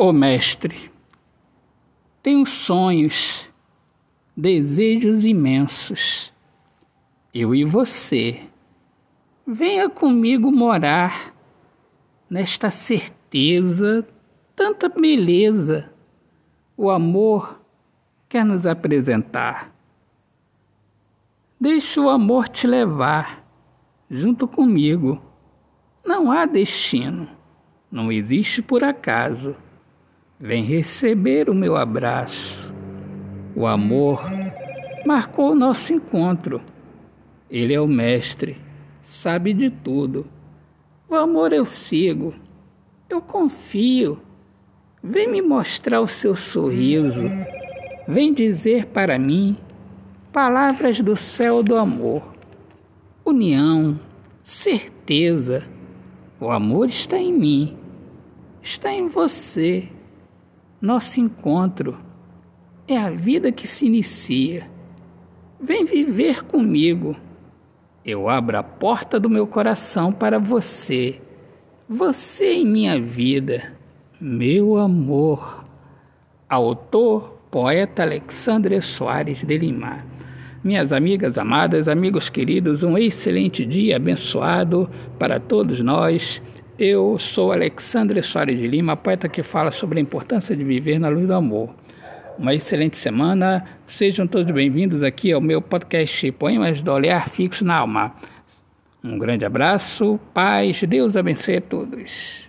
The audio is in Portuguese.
Ô Mestre, tenho sonhos, desejos imensos. Eu e você. Venha comigo morar nesta certeza, tanta beleza. O amor quer nos apresentar. Deixe o amor te levar junto comigo. Não há destino, não existe por acaso. Vem receber o meu abraço. O amor marcou o nosso encontro. Ele é o mestre, sabe de tudo. O amor eu sigo, eu confio. Vem me mostrar o seu sorriso. Vem dizer para mim palavras do céu do amor. União, certeza. O amor está em mim, está em você. Nosso encontro é a vida que se inicia. Vem viver comigo. Eu abro a porta do meu coração para você. Você em minha vida, meu amor. Autor, poeta Alexandre Soares de Lima. Minhas amigas amadas, amigos queridos, um excelente dia abençoado para todos nós. Eu sou Alexandre Soares de Lima, poeta que fala sobre a importância de viver na luz do amor. Uma excelente semana, sejam todos bem-vindos aqui ao meu podcast Poemas do Olhar Fixo na Alma. Um grande abraço, paz, Deus abençoe a todos.